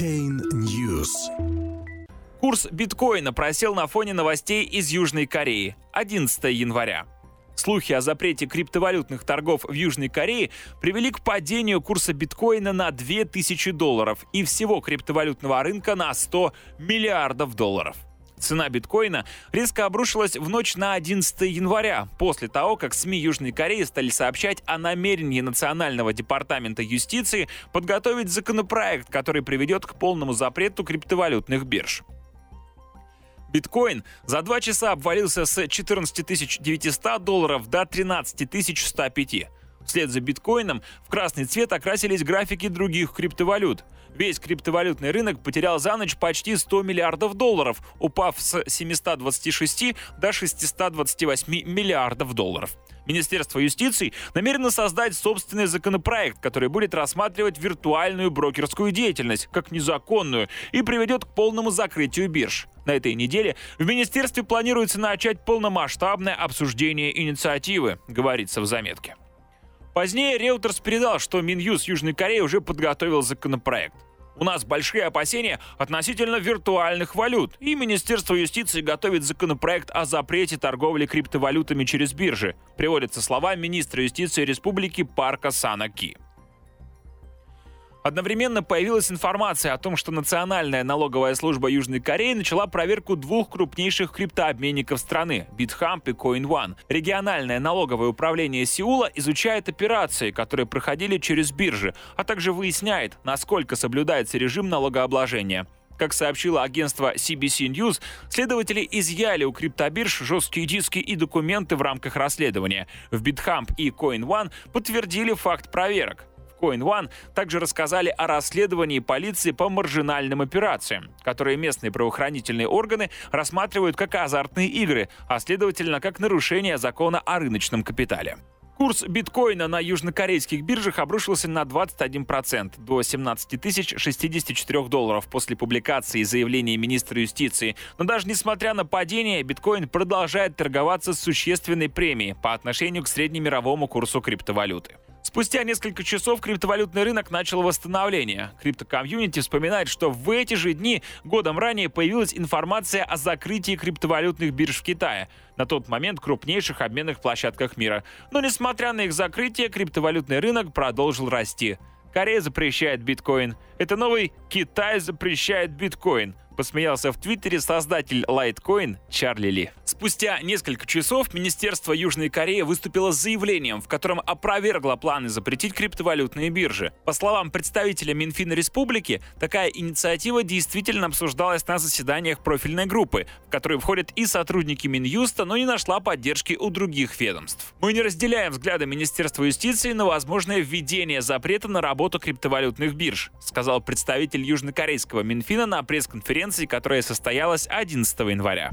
Chain News. Курс биткоина просел на фоне новостей из Южной Кореи 11 января. Слухи о запрете криптовалютных торгов в Южной Корее привели к падению курса биткоина на 2000 долларов и всего криптовалютного рынка на 100 миллиардов долларов. Цена биткоина резко обрушилась в ночь на 11 января, после того, как СМИ Южной Кореи стали сообщать о намерении Национального департамента юстиции подготовить законопроект, который приведет к полному запрету криптовалютных бирж. Биткоин за два часа обвалился с 14 900 долларов до 13 105. Вслед за биткоином в красный цвет окрасились графики других криптовалют. Весь криптовалютный рынок потерял за ночь почти 100 миллиардов долларов, упав с 726 до 628 миллиардов долларов. Министерство юстиции намерено создать собственный законопроект, который будет рассматривать виртуальную брокерскую деятельность как незаконную и приведет к полному закрытию бирж. На этой неделе в министерстве планируется начать полномасштабное обсуждение инициативы, говорится в заметке. Позднее Reuters передал, что Минюс Южной Кореи уже подготовил законопроект. У нас большие опасения относительно виртуальных валют, и Министерство юстиции готовит законопроект о запрете торговли криптовалютами через биржи, приводятся слова министра юстиции Республики Парка Санаки. Одновременно появилась информация о том, что Национальная налоговая служба Южной Кореи начала проверку двух крупнейших криптообменников страны – BitHump и CoinOne. Региональное налоговое управление Сеула изучает операции, которые проходили через биржи, а также выясняет, насколько соблюдается режим налогообложения. Как сообщило агентство CBC News, следователи изъяли у криптобирж жесткие диски и документы в рамках расследования. В BitHump и CoinOne подтвердили факт проверок. Coin One также рассказали о расследовании полиции по маржинальным операциям, которые местные правоохранительные органы рассматривают как азартные игры, а следовательно как нарушение закона о рыночном капитале. Курс биткоина на южнокорейских биржах обрушился на 21% до 17 064 долларов после публикации заявления министра юстиции. Но даже несмотря на падение, биткоин продолжает торговаться с существенной премией по отношению к среднемировому курсу криптовалюты. Спустя несколько часов криптовалютный рынок начал восстановление. Криптокомьюнити вспоминает, что в эти же дни годом ранее появилась информация о закрытии криптовалютных бирж в Китае, на тот момент крупнейших обменных площадках мира. Но несмотря на их закрытие, криптовалютный рынок продолжил расти. Корея запрещает биткоин. Это новый Китай запрещает биткоин посмеялся в Твиттере создатель Litecoin Чарли Ли. Спустя несколько часов Министерство Южной Кореи выступило с заявлением, в котором опровергло планы запретить криптовалютные биржи. По словам представителя Минфина Республики, такая инициатива действительно обсуждалась на заседаниях профильной группы, в которой входят и сотрудники Минюста, но не нашла поддержки у других ведомств. Мы не разделяем взгляды Министерства юстиции на возможное введение запрета на работу криптовалютных бирж, сказал представитель южнокорейского Минфина на пресс-конференции конференции, которая состоялась 11 января.